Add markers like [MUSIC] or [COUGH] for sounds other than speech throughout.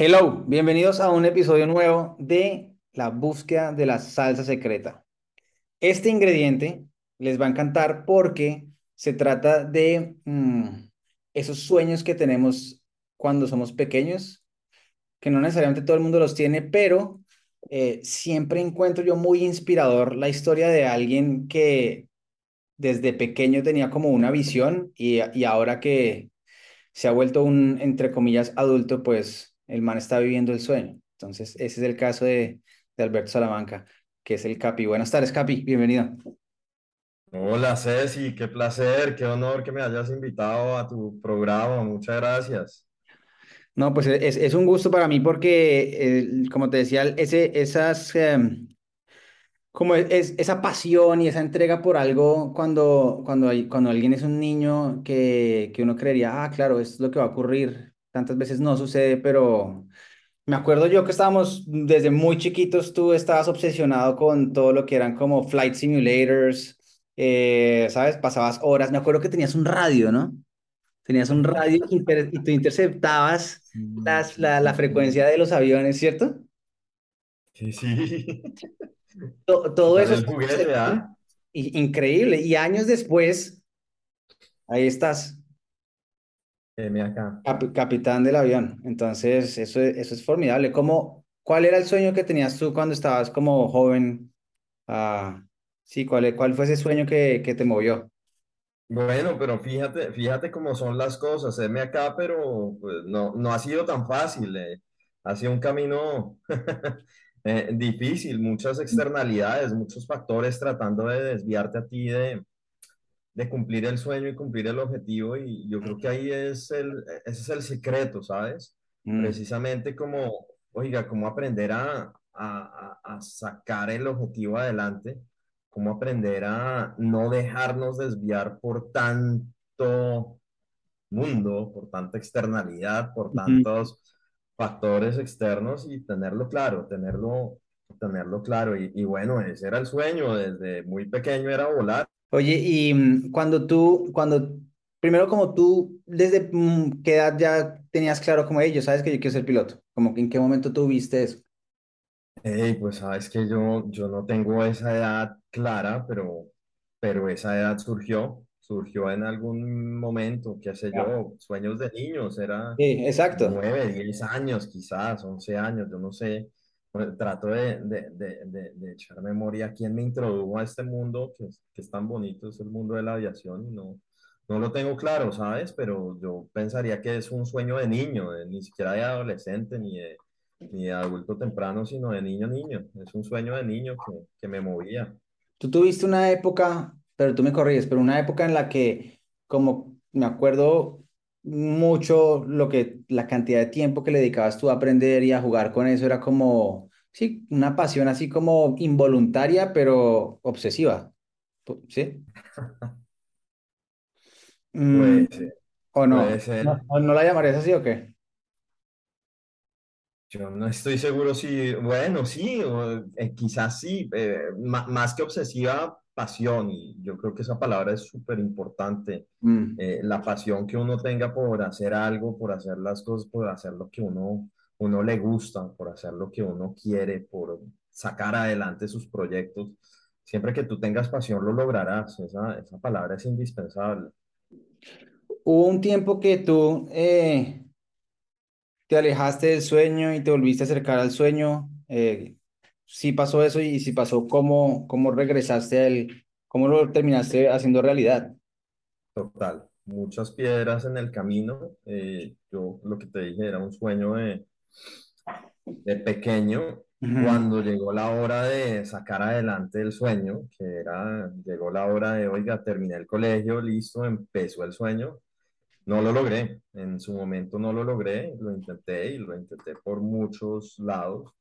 Hello, bienvenidos a un episodio nuevo de la búsqueda de la salsa secreta. Este ingrediente les va a encantar porque se trata de mm, esos sueños que tenemos cuando somos pequeños, que no necesariamente todo el mundo los tiene, pero eh, siempre encuentro yo muy inspirador la historia de alguien que desde pequeño tenía como una visión y, y ahora que se ha vuelto un, entre comillas, adulto, pues el man está viviendo el sueño. Entonces, ese es el caso de, de Alberto Salamanca, que es el Capi. Buenas tardes, Capi, bienvenido. Hola Ceci, qué placer, qué honor que me hayas invitado a tu programa, muchas gracias. No, pues es, es un gusto para mí porque, eh, como te decía, ese, esas, em, como es, esa pasión y esa entrega por algo cuando, cuando, hay, cuando alguien es un niño que, que uno creería, ah, claro, esto es lo que va a ocurrir. Tantas veces no sucede, pero me acuerdo yo que estábamos desde muy chiquitos, tú estabas obsesionado con todo lo que eran como flight simulators, eh, ¿sabes? Pasabas horas. Me acuerdo que tenías un radio, ¿no? Tenías un radio [LAUGHS] inter- y tú interceptabas Sí, las, la, la frecuencia de los aviones, ¿cierto? Sí, sí. [LAUGHS] To- ¿Qué todo tal eso es juguete, increíble. Y años después, ahí estás, M acá. cap- capitán del avión. Entonces, eso, es- eso es formidable. ¿Cómo, cuál era el sueño que tenías tú cuando estabas como joven? Ah, sí, ¿cuál, cuál fue ese sueño que, que te movió? Bueno, pero fíjate, fíjate cómo son las cosas, M acá, pero pues, no, no ha sido tan fácil, eh. Ha sido un camino [LAUGHS] eh, difícil, muchas externalidades, muchos factores tratando de desviarte a ti de, de cumplir el sueño y cumplir el objetivo y yo creo que ahí es el, ese es el secreto, ¿sabes? Mm, Precisamente como, oiga, cómo aprender a, a, a- sacar el objetivo adelante, cómo aprender a no dejarnos desviar por tanto mundo, por tanta externalidad, por tantos factores externos y tenerlo claro, tenerlo, tenerlo claro. Y, y bueno, ese era el sueño, desde muy pequeño era volar. Oye, y mm, cuando tú, cuando, primero como tú, desde mm, qué edad ya tenías claro como ellos, sabes que yo quiero ser piloto, como que en qué momento tú viste eso. Hey, pues sabes que yo, yo no tengo esa edad clara, pero, pero esa edad surgió, surgió en algún momento, qué sé yo, sueños de niños, era Sí, exacto. nueve, diez años quizás, once años, yo no sé. Pues, Trato de, de, de, de, echar memoria quién me introdujo a este mundo que es, que es tan bonito, es el mundo de la aviación y no, no lo tengo claro, ¿sabes? Pero yo pensaría que es un sueño de niño, ni siquiera de adolescente, ni de ni de adulto temprano, sino de niño niño. Es un sueño de niño que, que me movía. Tú tuviste una época, pero tú me corriges, pero una época en la que, como me acuerdo mucho lo que, la cantidad de tiempo que le dedicabas tú a aprender y a jugar con eso era como, sí, una pasión así como involuntaria, pero obsesiva, ¿sí? [LAUGHS] Mm, ¿o no? ¿No, no la llamarías así o qué? Yo no estoy seguro si, bueno, sí, o, eh, quizás sí, eh, más que obsesiva, pasión, y yo creo que esa palabra es súper importante. Mm, Eh, la pasión que uno tenga por hacer algo, por hacer las cosas, por hacer lo que uno, uno le gusta, por hacer lo que uno quiere, por sacar adelante sus proyectos. Siempre que tú tengas pasión, lo lograrás. Esa, esa palabra es indispensable. Hubo un tiempo que tú eh, te alejaste del sueño y te volviste a acercar al sueño. Eh, sí pasó eso y si pasó, ¿cómo, cómo regresaste a él? ¿Cómo lo terminaste haciendo realidad? Total. Muchas piedras en el camino. Eh, yo lo que te dije era un sueño de, de pequeño. Cuando llegó la hora de sacar adelante el sueño, que era, llegó la hora de, oiga, terminé el colegio, listo, empezó el sueño. No lo logré. En su momento no lo logré. Lo intenté y lo intenté por muchos lados.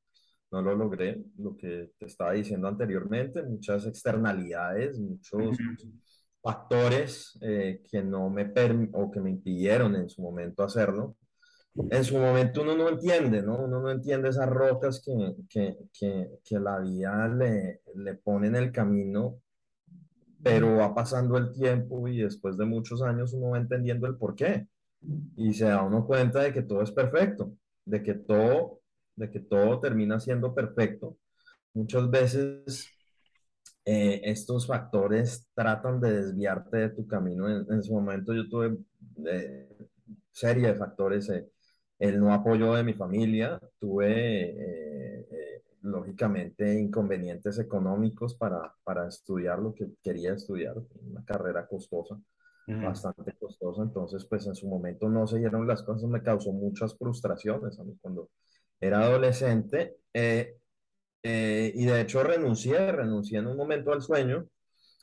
No lo logré. Lo que te estaba diciendo anteriormente, muchas externalidades, muchos factores eh, que no me o que me impidieron en su momento hacerlo. En su momento uno no entiende, ¿no? Uno no entiende esas rocas que, que, que, que la vida le, le pone en el camino, pero va pasando el tiempo y después de muchos años uno va entendiendo el porqué y se da uno cuenta de que todo es perfecto. de que todo, de que todo termina siendo perfecto, muchas veces eh, estos factores tratan de desviarte de tu camino. En, en su momento yo tuve eh, serie de factores, eh, el no apoyo de mi familia, tuve eh, lógicamente inconvenientes económicos para, para estudiar lo que quería estudiar, una carrera costosa Ujú. bastante costosa, entonces pues en su momento no se dieron las cosas, me causó muchas frustraciones a mí cuando era adolescente eh, eh, y de hecho renuncié, renuncié en un momento al sueño,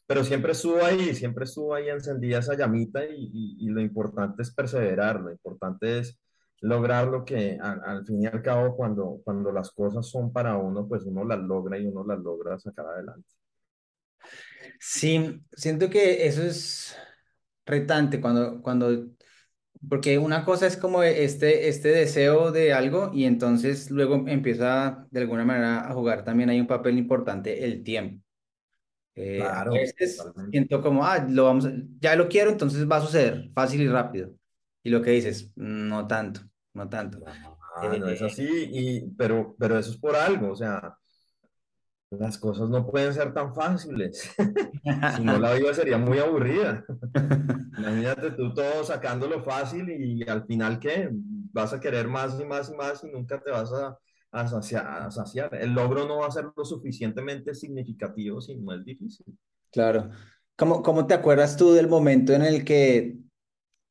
pero siempre estuvo ahí, siempre estuvo ahí encendida esa llamita y, y- y lo importante es perseverar, lo importante es lograr lo que al, al fin y al cabo cuando, cuando las cosas son para uno, pues uno las logra y uno las logra sacar adelante. Sí, siento que eso es retante cuando, cuando, porque una cosa es como este, este deseo de algo y entonces luego empieza de alguna manera a jugar también hay un papel importante el tiempo. Eh, a Claro, veces totalmente. siento como, ah, lo vamos, ya lo quiero, entonces va a suceder fácil y rápido. Y lo que dices, no tanto, no tanto. Ah, no es así, y, pero, pero eso es por algo, o sea, las cosas no pueden ser tan fáciles, [LAUGHS] si no la vida sería muy aburrida. [LAUGHS] Imagínate tú todo sacándolo fácil y al final, ¿qué? Vas a querer más y más y más y nunca te vas a, a saciar, a saciar. El logro no va a ser lo suficientemente significativo si no es difícil. Claro. ¿Cómo, cómo te acuerdas tú del momento en el que,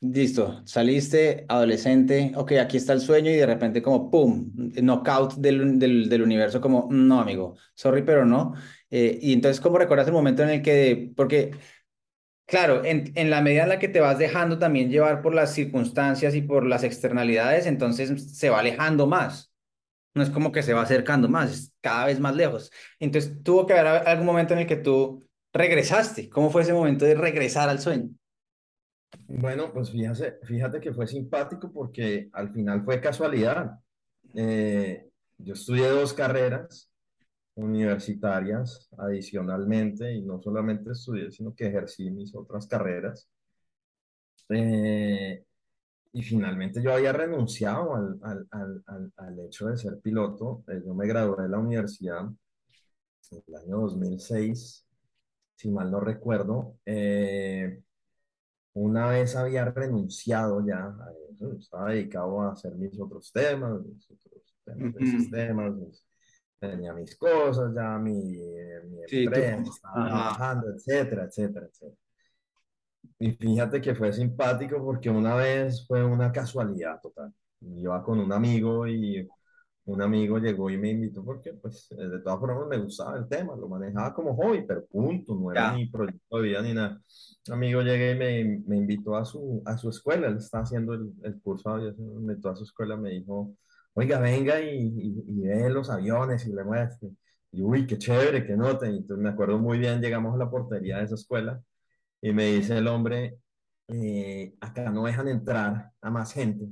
listo, saliste adolescente, ok, aquí está el sueño y de repente como, ¡pum!, knockout del, del, universo, como, no, amigo, sorry, pero no. Eh, y entonces, ¿cómo recuerdas el momento en el que, porque, claro, en, en la medida en la que te vas dejando también llevar por las circunstancias y por las externalidades, entonces se va alejando más. No es como que se va acercando más, es cada vez más lejos. Entonces, tuvo que haber algún momento en el que tú regresaste. ¿Cómo fue ese momento de regresar al sueño? Bueno, pues fíjate, fíjate que fue simpático porque al final fue casualidad. Eh, yo estudié dos carreras universitarias adicionalmente y no solamente estudié, sino que ejercí mis otras carreras. Eh, y finalmente yo había renunciado al, al, al, al, hecho de ser piloto. Eh, yo me gradué de la universidad en el año 2006, si mal no recuerdo. Eh, una vez había renunciado ya a eso, estaba dedicado a hacer mis otros temas, mis otros temas de Ujú. sistemas, mis- tenía mis cosas, ya mi, eh, mi Sí, empresa, [LAUGHS] estaba trabajando, etcétera, etcétera, etcétera. Y fíjate que fue simpático porque una vez fue una casualidad total. Iba con un amigo y un amigo llegó y me invitó porque, pues, eh, de todas formas me gustaba el tema, lo manejaba como hobby, pero punto, no era Ya. ni proyecto de vida ni nada. Un amigo llegué y me, me invitó a su, a su escuela, él está haciendo el, el curso me invitó a su escuela, me dijo, oiga, venga y, y, y ve los aviones y le muestre. Y uy, qué chévere, qué nota. Y entonces me acuerdo muy bien, llegamos a la portería de esa escuela y me dice el hombre, eh, acá no dejan entrar a más gente,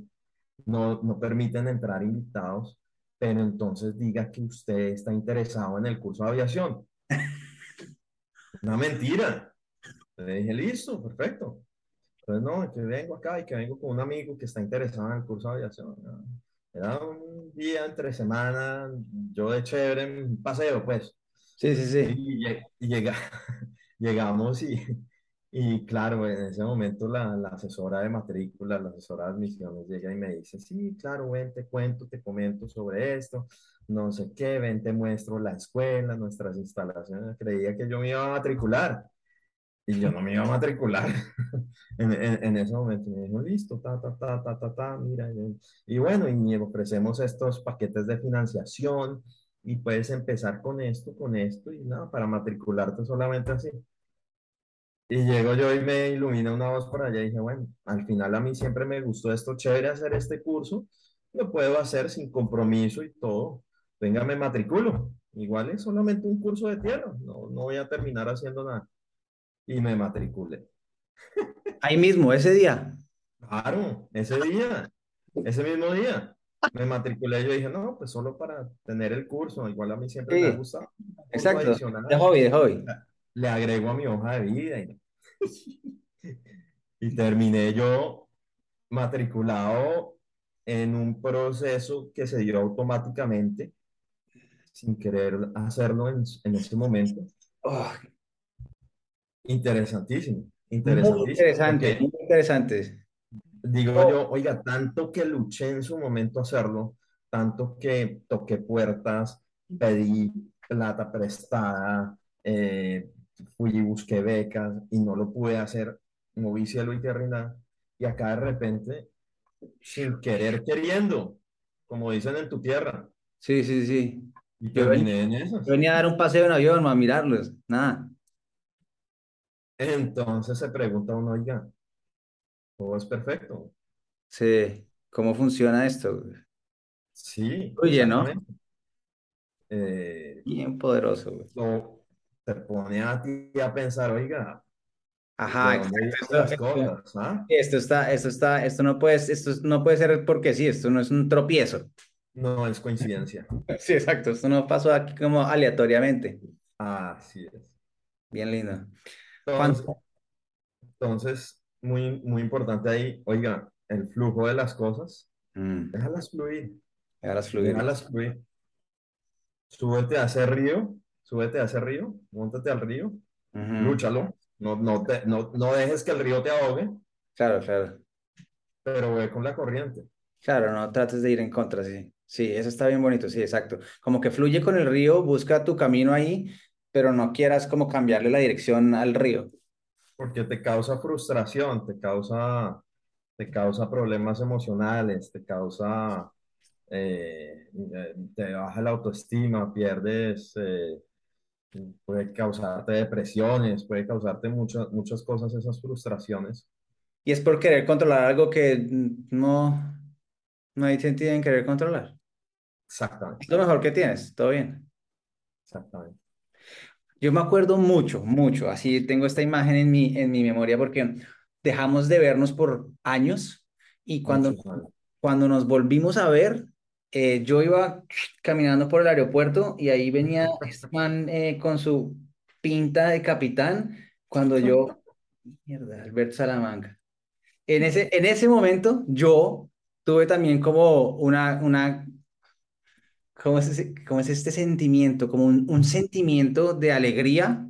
no, no permiten entrar invitados, pero entonces diga que usted está interesado en el curso de aviación. [LAUGHS] Una mentira. Le dije, listo, perfecto. Entonces, no, que vengo acá y que vengo con un amigo que está interesado en el curso de aviación. Era un día entre semana, yo de chévere, un paseo, pues. Sí, sí, sí. Y, lle- y llega, [LAUGHS] llegamos y, y claro, en ese momento la, la asesora de matrícula, la asesora de admisiones llega y me dice, sí, claro, ven, te cuento, te comento sobre esto, no sé qué, ven, te muestro la escuela, nuestras instalaciones. Creía que yo me iba a matricular y yo no me iba a matricular [LAUGHS] en, en, en ese momento. Me dijo, listo, ta, ta, ta, ta, ta, ta, mira. Y, y bueno, y ofrecemos estos paquetes de financiación y puedes empezar con esto, con esto y nada, para matricularte solamente así. Y llego yo y me ilumina una voz por allá y dije, bueno, al final a mí siempre me gustó esto, chévere hacer este curso, lo puedo hacer sin compromiso y todo. Venga, me matriculo. Igual es solamente un curso de tierra, no, no voy a terminar haciendo nada. Y me matriculé. Ahí mismo, ese día. Claro, ese día, ese mismo día, me matriculé. Yo dije, no, pues solo para tener el curso, igual a mí siempre me Sí. Un curso exacto. De hobby, de hobby. Le agrego a mi hoja de vida y, y terminé yo matriculado en un proceso que se dio automáticamente, sin querer hacerlo en, en ese momento. Oh, Interesantísimo, muy interesante, muy interesante. digo Oh, yo, oiga, tanto que luché en su momento hacerlo, tanto que toqué puertas, pedí plata prestada, eh, fui y busqué becas y no lo pude hacer, moví cielo y tierra y nada, y acá de repente, sin querer queriendo, como dicen en tu tierra, sí, sí, sí. y Yo terminé en yo esas. venía a dar un paseo en avión, a mirarlos, nada. Entonces se pregunta uno, oiga, todo es perfecto. Sí, ¿cómo funciona esto? Sí, Oye, ¿no? Eh, Bien poderoso, güey. lo, te pone a ti a pensar, oiga, ¿de Ajá, exacto. las cosas? ¿Ah? esto está, esto está, esto no puede, esto no puede ser porque sí, esto no es un tropiezo. No es coincidencia. [LAUGHS] Sí, exacto, esto no pasó aquí como aleatoriamente. Así es. Bien lindo. Entonces, muy, muy importante ahí, oiga, el flujo de las cosas, Mm, déjalas fluir, dejarlas fluir. déjalas fluir. Súbete a ese río, súbete a ese río, móntate al río, Ujú. lúchalo, no, no, te, no, no dejes que el río te ahogue, Claro, claro. pero ve con la corriente. Claro, no trates de ir en contra, sí. Sí, eso está bien bonito, sí, exacto. Como que fluye con el río, busca tu camino ahí, pero no quieras como cambiarle la dirección al río. porque te causa frustración, te causa, te causa problemas emocionales, te causa, eh, eh, te baja la autoestima, pierdes, eh, puede causarte depresiones, puede causarte muchas, muchas cosas, esas frustraciones. Y es por querer controlar algo que no, no hay sentido en querer controlar. Exactamente, Es lo mejor que tienes, todo bien. exactamente. Yo me acuerdo mucho, mucho, así tengo esta imagen en mi, en mi memoria porque dejamos de vernos por años y cuando, cuando nos volvimos a ver, eh, yo iba caminando por el aeropuerto y ahí venía este man eh, con su pinta de capitán cuando [LAUGHS] yo, mierda, Alberto Salamanca. En ese, en ese momento yo tuve también como una, una ¿Cómo es, cómo es este sentimiento? Como un, un sentimiento de alegría,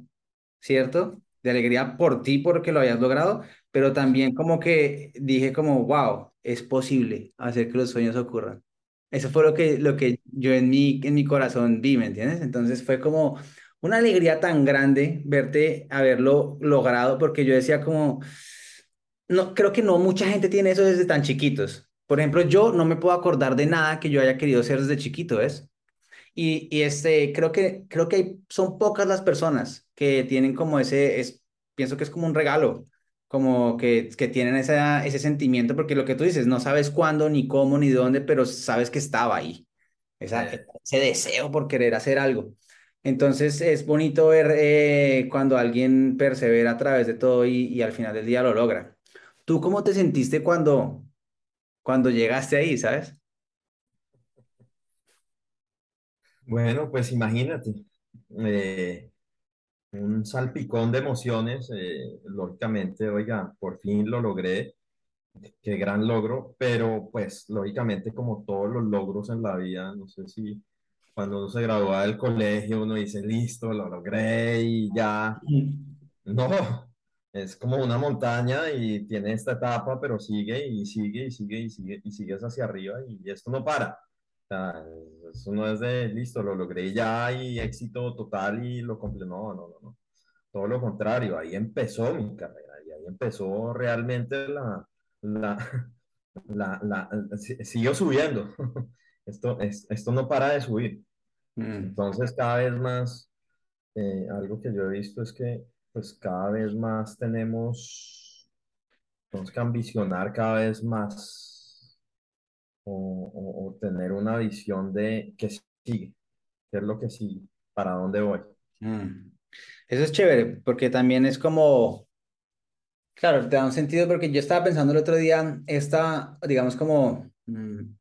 ¿cierto? De alegría por ti porque lo hayas logrado, pero también como que dije como, wow, es posible hacer que los sueños ocurran. Eso fue lo que, lo que yo en mi, en mi corazón vi, ¿me entiendes? Entonces fue como una alegría tan grande verte haberlo logrado, porque yo decía como, no, creo que no mucha gente tiene eso desde tan chiquitos. Por ejemplo, yo no me puedo acordar de nada que yo haya querido ser desde chiquito, ¿ves? Y, y este, creo que, creo que son pocas las personas que tienen como ese, es, pienso que es como un regalo, como que, que tienen esa, ese sentimiento, porque lo que tú dices, no sabes cuándo, ni cómo, ni dónde, pero sabes que estaba ahí, esa, Eh, ese deseo por querer hacer algo. Entonces es bonito ver eh, cuando alguien persevera a través de todo y, y al final del día lo logra. ¿Tú cómo te sentiste cuando, cuando llegaste ahí, sabes? bueno, pues imagínate, eh, un salpicón de emociones, eh, lógicamente, oiga, por fin lo logré qué gran logro, pero pues lógicamente como todos los logros en la vida, no sé si cuando uno se gradúa del colegio uno dice, listo, lo logré y ya, no, es como una montaña y tiene esta etapa, pero sigue y sigue y sigue y sigue y sigues hacia arriba y esto no para. Sea, eso no es de, listo, lo logré ya y éxito total y lo completé. No, no, no, no. Todo lo contrario, ahí empezó mi carrera y ahí empezó realmente la, la, [LAUGHS] la, la, si- siguió subiendo. [LAUGHS] Esto, es, esto no para de subir. Mm, Entonces, cada vez más, eh, algo que yo he visto es que, pues, cada vez más tenemos, tenemos que ambicionar cada vez más o, o- tener una visión de qué sigue, qué es lo que sigue, para dónde voy. mm. Eso es chévere, porque también es como, claro, te da un sentido, porque yo estaba pensando el otro día, esta, digamos, como, mm,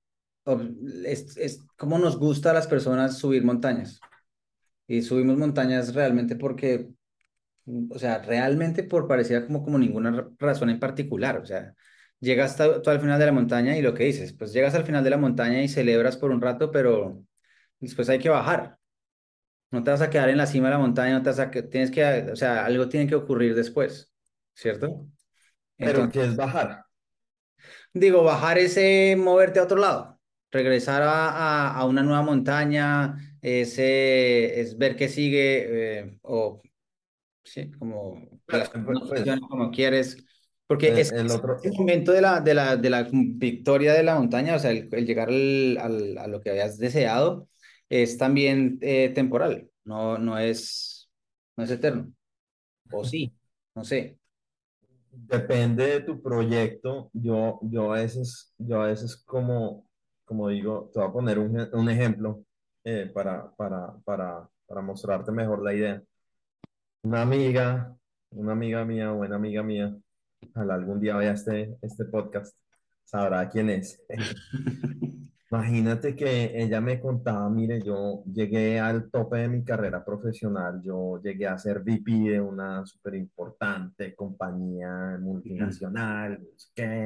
es, es como nos gusta a las personas subir montañas. Y subimos montañas realmente porque, o sea, realmente por parecía como, como ninguna ra- razón en particular. O sea, llegas tú al final de la montaña y lo que dices, pues llegas al final de la montaña y celebras por un rato, pero después hay que bajar. No te vas a quedar en la cima de la montaña, no te vas a que tienes que, o sea, algo tiene que ocurrir después, ¿cierto? Pero Entonces, ¿qué es bajar? digo, bajar es eh, moverte a otro lado, regresar a, a- a una nueva montaña, es, eh, es ver qué sigue, eh, o sí, como que Pues, las pues, como quieres, porque el, es, el otro, el momento de la, de la, de la victoria de la montaña, o sea, el, el llegar al, al- a lo que habías deseado, es también eh, temporal, no, no es, no es eterno, o sí, no sé. Depende de tu proyecto. Yo, yo a veces, yo a veces como, como digo, te voy a poner un, un ejemplo eh, para, para, para, para mostrarte mejor la idea. Una amiga, una amiga mía, buena amiga mía, ojalá algún día vea este, este podcast, sabrá quién es. [LAUGHS] Imagínate que ella me contaba, mire, yo llegué al tope de mi carrera profesional, yo llegué a ser VP de una súper importante compañía multinacional,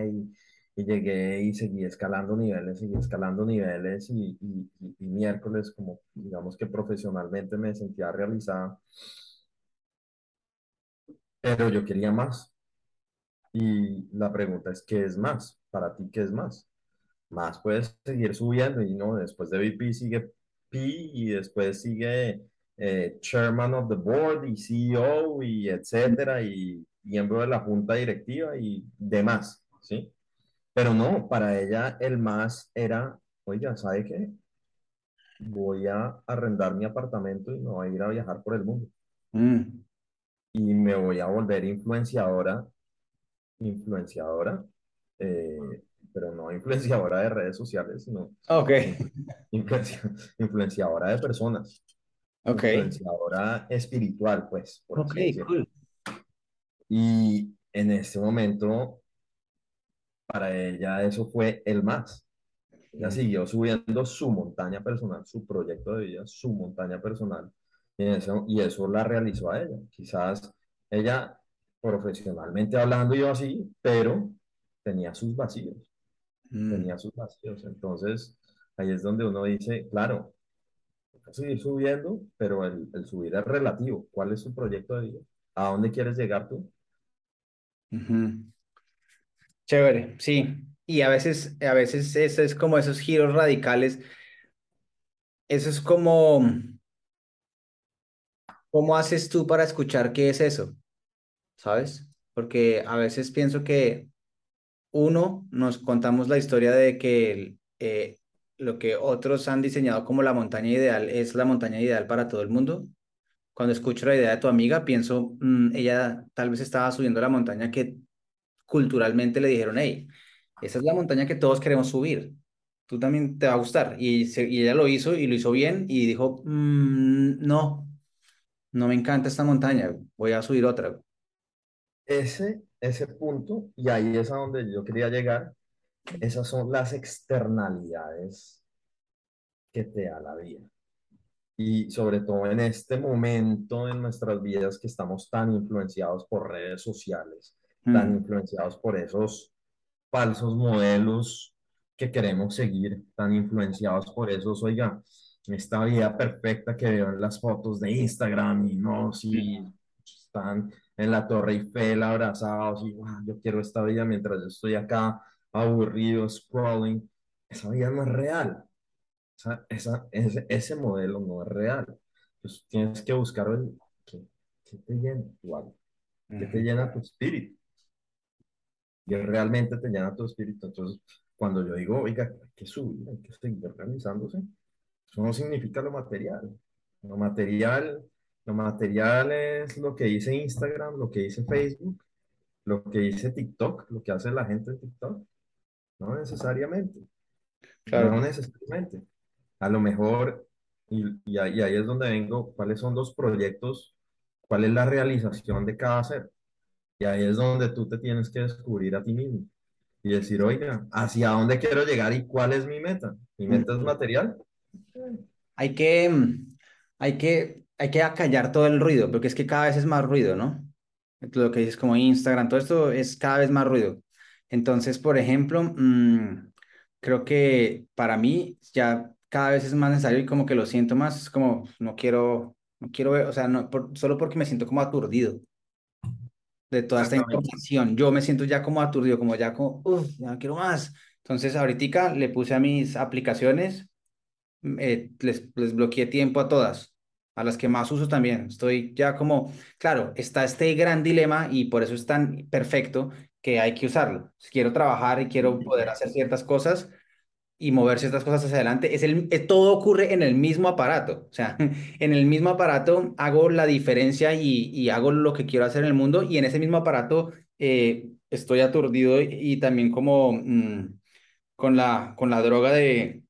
y, y llegué y seguí escalando niveles, seguí escalando niveles y, y, y- y miércoles, como digamos que profesionalmente me sentía realizada, pero yo quería más. Y la pregunta es, ¿qué es más? Para ti, ¿qué es más? más puedes seguir subiendo y no, después de VP sigue P y después sigue eh, Chairman of the Board y CEO y etcétera y miembro de la junta directiva y demás, ¿sí? Pero no, para ella el más era, oiga, ¿sabe qué? Voy a arrendar mi apartamento y me voy a ir a viajar por el mundo Mm, y me voy a volver influenciadora, influenciadora, eh, pero no influenciadora de redes sociales, sino ok, influ- influencia- influenciadora de personas, ok, influenciadora espiritual, pues, por cool. Y en este momento, para ella eso fue el más. Ella siguió subiendo su montaña personal, su proyecto de vida, su montaña personal, y eso, y eso la realizó a ella. Quizás ella, profesionalmente hablando, yo así, pero tenía sus vacíos, mm, tenía sus vacíos. Entonces, ahí es donde uno dice, claro, seguir subiendo, pero el, el subir es relativo. ¿Cuál es su proyecto de vida? ¿A dónde quieres llegar tú? Chévere, sí. Y a veces, a veces eso es como esos giros radicales. Eso es como, ¿cómo haces tú para escuchar qué es eso? ¿Sabes? Porque a veces pienso que uno, nos contamos la historia de que eh, lo que otros han diseñado como la montaña ideal es la montaña ideal para todo el mundo. Cuando escucho la idea de tu amiga, pienso, mm, ella tal vez estaba subiendo la montaña que culturalmente le dijeron, hey, esa es la montaña que todos queremos subir. Tú también te va a gustar. Y, se- ella lo hizo y lo hizo bien y dijo, "Mm, no, no me encanta esta montaña, voy a subir otra. Ese, ese punto, y ahí es a donde yo quería llegar, esas son las externalidades que te da la vida. Y sobre todo en este momento en nuestras vidas que estamos tan influenciados por redes sociales, tan Mm, influenciados por esos falsos modelos que queremos seguir, tan influenciados por esos, oiga, esta vida perfecta que veo en las fotos de Instagram y no, si están en la Torre Eiffel abrazados y "Guau, yo quiero esta vida mientras yo estoy acá aburrido, scrolling, esa vida no es real, esa, esa- ese, ese modelo no es real. Pues tienes que buscar el, ¿qué, qué te llena tu alma? ¿Qué te llena tu espíritu? y realmente te llena tu espíritu. Entonces, cuando yo digo, oiga, hay que subir, hay que seguir realizándose, eso no significa lo material. Lo material, lo material es lo que dice Instagram, lo que dice Facebook, lo que dice TikTok, lo que hace la gente de TikTok. No necesariamente, no Claro. necesariamente. A lo mejor, y, y ahí y ahí es donde vengo, cuáles son los proyectos, cuál es la realización de cada ser. Y ahí es donde tú te tienes que descubrir a ti mismo y decir, oiga, ¿hacia dónde quiero llegar y cuál es mi meta? ¿Mi meta es material? Hay que, hay que, hay que acallar todo el ruido, porque es que cada vez es más ruido, ¿no? Lo que dices como Instagram, todo esto es cada vez más ruido. Entonces, por ejemplo, mm, creo que para mí ya cada vez es más necesario y como que lo siento más, es como no quiero, no quiero ver, o sea, no, por- solo porque me siento como aturdido de toda esta información. Yo me siento ya como aturdido, como ya como, uff, ya no quiero más. Entonces, ahorita le puse a mis aplicaciones mm, eh, les, les bloqueé tiempo a todas, a las que más uso también. Estoy ya como, claro, está este gran dilema y por eso es tan perfecto que hay que usarlo. Si quiero trabajar y quiero poder hacer ciertas cosas y mover ciertas cosas hacia adelante, es el, eh, todo ocurre en el mismo aparato. O sea, [LAUGHS] en el mismo aparato hago la diferencia y, y hago lo que quiero hacer en el mundo y en ese mismo aparato eh, estoy aturdido y, y también como mm, con la, con la droga de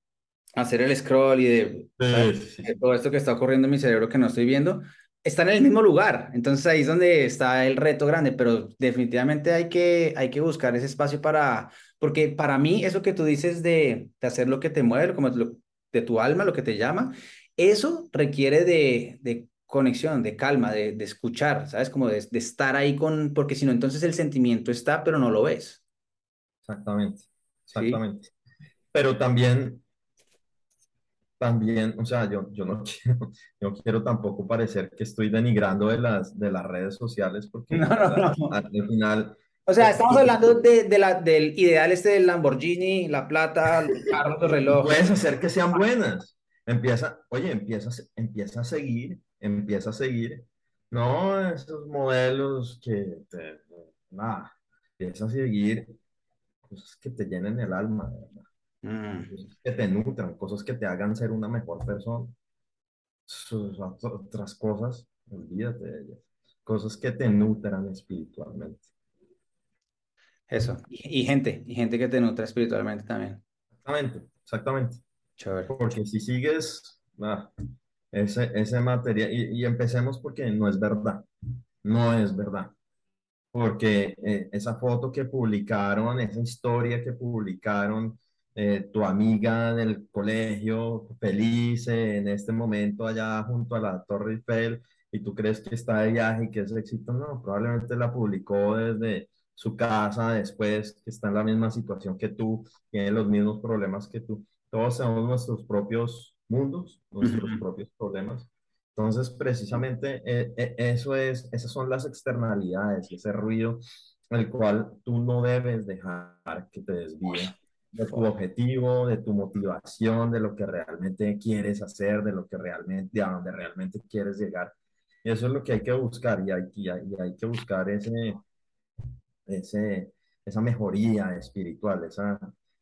hacer el scroll y de, ¿sabes? Sí, sí, De sí. todo esto que está ocurriendo en mi cerebro que no estoy viendo, están en el mismo lugar. Entonces ahí es donde está el reto grande, pero definitivamente hay que, hay que buscar ese espacio para, porque para mí eso que tú dices de, de hacer lo que te mueve, como lo- de tu alma, lo que te llama, eso requiere de, de conexión, de calma, de, de escuchar, ¿sabes? Como de, de estar ahí con, porque si no, entonces el sentimiento está, pero no lo ves, Exactamente, ¿sí? exactamente. Pero también, también, o sea, yo, yo no [LAUGHS] quiero, no quiero tampoco parecer que estoy denigrando de las, de las redes sociales porque no, a- no. al final, O sea, estamos hablando de, de la, del ideal este del Lamborghini, la plata, los carros, los [LAUGHS] relojes. puedes hacer que sean buenas. Empieza, oye, empieza, empieza a seguir, empieza a seguir, no esos modelos que te, nada, empieza a seguir cosas que te llenen el alma, de verdad. Mm, que te nutran, cosas que te hagan ser una mejor persona. Sus otras cosas, olvídate de ellas. Cosas que te nutran espiritualmente. eso. Y, y gente, y gente que te nutra espiritualmente también. Exactamente, exactamente. Chévere. Porque si sigues ah, ese, ese material, y, y empecemos porque no es verdad, no es verdad. Porque eh, esa foto que publicaron, esa historia que publicaron, eh, tu amiga del colegio, feliz eh, en este momento allá junto a la Torre Eiffel, y tú crees que está de viaje y que es éxito, no, probablemente la publicó desde su casa después, que está en la misma situación que tú, tiene los mismos problemas que tú. Todos tenemos nuestros propios mundos, nuestros propios problemas. Entonces, precisamente eh, eso es, esas son las externalidades ese ruido el cual tú no debes dejar que te desvíe de tu objetivo, de tu motivación, de lo que realmente quieres hacer, de lo que realmente, de a donde realmente quieres llegar. Eso es lo que hay que buscar y hay, y hay, y hay que buscar ese, ese, esa mejoría espiritual, esa,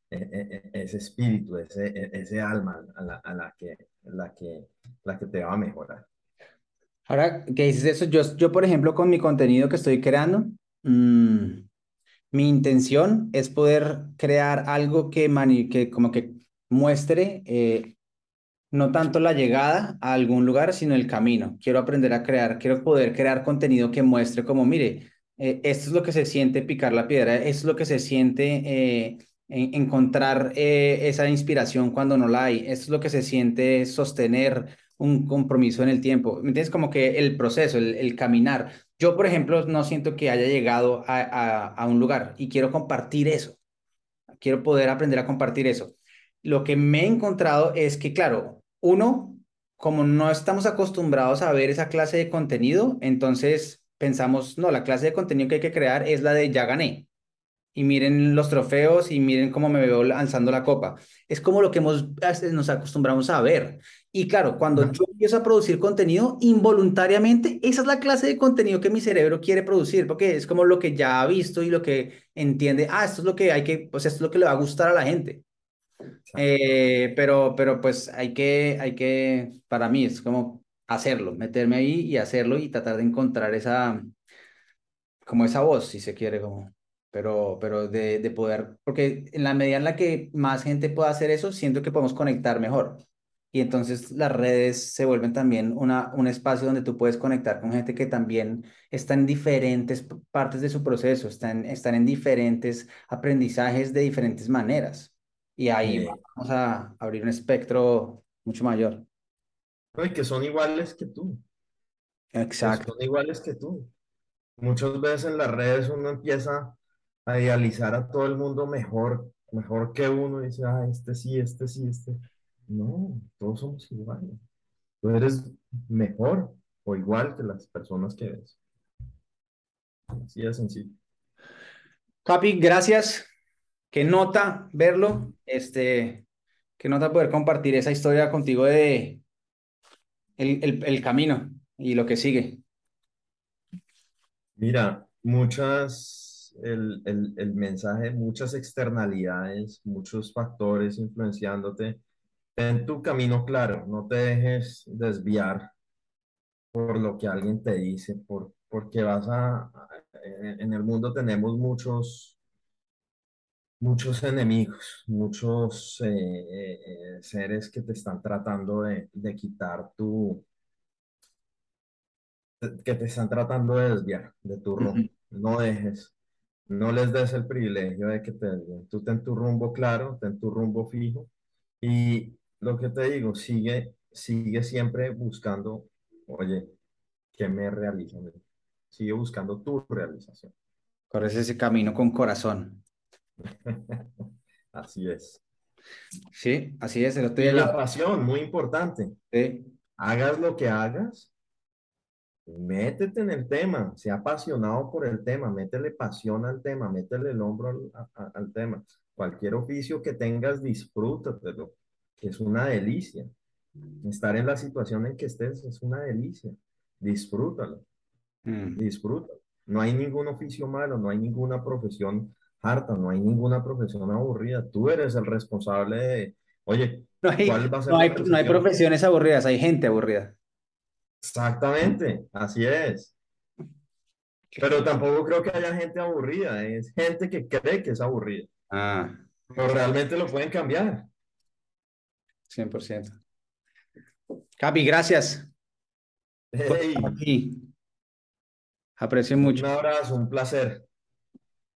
e- e- e- ese espíritu, ese, ese alma a la, a la que, la que, la que te va a mejorar. Ahora que dices eso, yo, yo, por ejemplo, con mi contenido que estoy creando, mm, mi intención es poder crear algo que, mani- que como que muestre eh, no tanto la llegada a algún lugar, sino el camino. Quiero aprender a crear, quiero poder crear contenido que muestre como, mire, eh, esto es lo que se siente picar la piedra, esto es lo que se siente eh, en- encontrar esa inspiración cuando no la hay, esto es lo que se siente sostener un compromiso en el tiempo. ¿Me entiendes? Como que el proceso, el caminar. Yo, por ejemplo, no siento que haya llegado a, un lugar y quiero compartir eso. Quiero poder aprender a compartir eso. Lo que me he encontrado es que, claro, uno, como no estamos acostumbrados a ver esa clase de contenido, entonces pensamos, no, la clase de contenido que hay que crear es la de ya gané. Y miren los trofeos y miren cómo me veo alzando la copa. Es como lo que hemos, nos acostumbramos a ver. Y claro, cuando yo empiezo a producir contenido, involuntariamente, esa es la clase de contenido que mi cerebro quiere producir, porque es como lo que ya ha visto y lo que entiende, ah, esto es lo que hay que, pues esto es lo que le va a gustar a la gente. Eh, pero, pero pues hay que, hay que, para mí es como hacerlo, meterme ahí y hacerlo y tratar de encontrar esa, como esa voz, si se quiere, como, pero, pero de, de poder, porque en la medida en la que más gente pueda hacer eso, siento que podemos conectar mejor. Y entonces las redes se vuelven también una, un espacio donde tú puedes conectar con gente que también está en diferentes partes de su proceso, están, están en diferentes aprendizajes de diferentes maneras. Y ahí vamos a abrir un espectro mucho mayor. no, y que son iguales que tú, que Exacto. son iguales que tú. Muchas veces en las redes uno empieza a idealizar a todo el mundo mejor, mejor que uno y dice, ah, este sí, este sí, este. No, todos somos iguales. Tú eres mejor o igual que las personas que ves. Así de sencillo. Capi, gracias. Qué nota verlo. Este, qué nota poder compartir esa historia contigo de el, el, el camino y lo que sigue. Mira, muchas, el, el, el mensaje, muchas externalidades, muchos factores influenciándote. Ten tu camino claro, no te dejes desviar por lo que alguien te dice, por, porque vas a, en el mundo tenemos muchos, muchos enemigos, muchos eh, eh, seres que te están tratando de, de quitar tu, que te están tratando de desviar de tu rumbo. No dejes, no les des el privilegio de que te desvíen. Tú ten tu rumbo claro, ten tu rumbo fijo y lo que te digo, sigue, sigue siempre buscando, oye, ¿qué me realiza? a mí? Sigue buscando tu realización. Corres ese camino con corazón. [LAUGHS] Así es. Sí, así es. El otro Y día la yo, pasión, muy importante. sí, Hagas lo que hagas, métete en el tema, sea apasionado por el tema, métele pasión al tema, métele el hombro al, a- al tema. Cualquier oficio que tengas, disfrútatelo, que es una delicia. Estar en la situación en que estés es una delicia. Disfrútalo, Mm. disfrútalo. No hay ningún oficio malo, no hay ninguna profesión harta, no hay ninguna profesión aburrida. Tú eres el responsable de, oye, No hay, ¿cuál va a ser no hay, no hay decisión? profesiones aburridas, hay gente aburrida. Exactamente, así es. Pero tampoco creo que haya gente aburrida, es gente que cree que es aburrida, Ah, pero realmente lo pueden cambiar. 100%. Capi, gracias Hey, aquí. Aprecio un mucho. abrazo, un placer.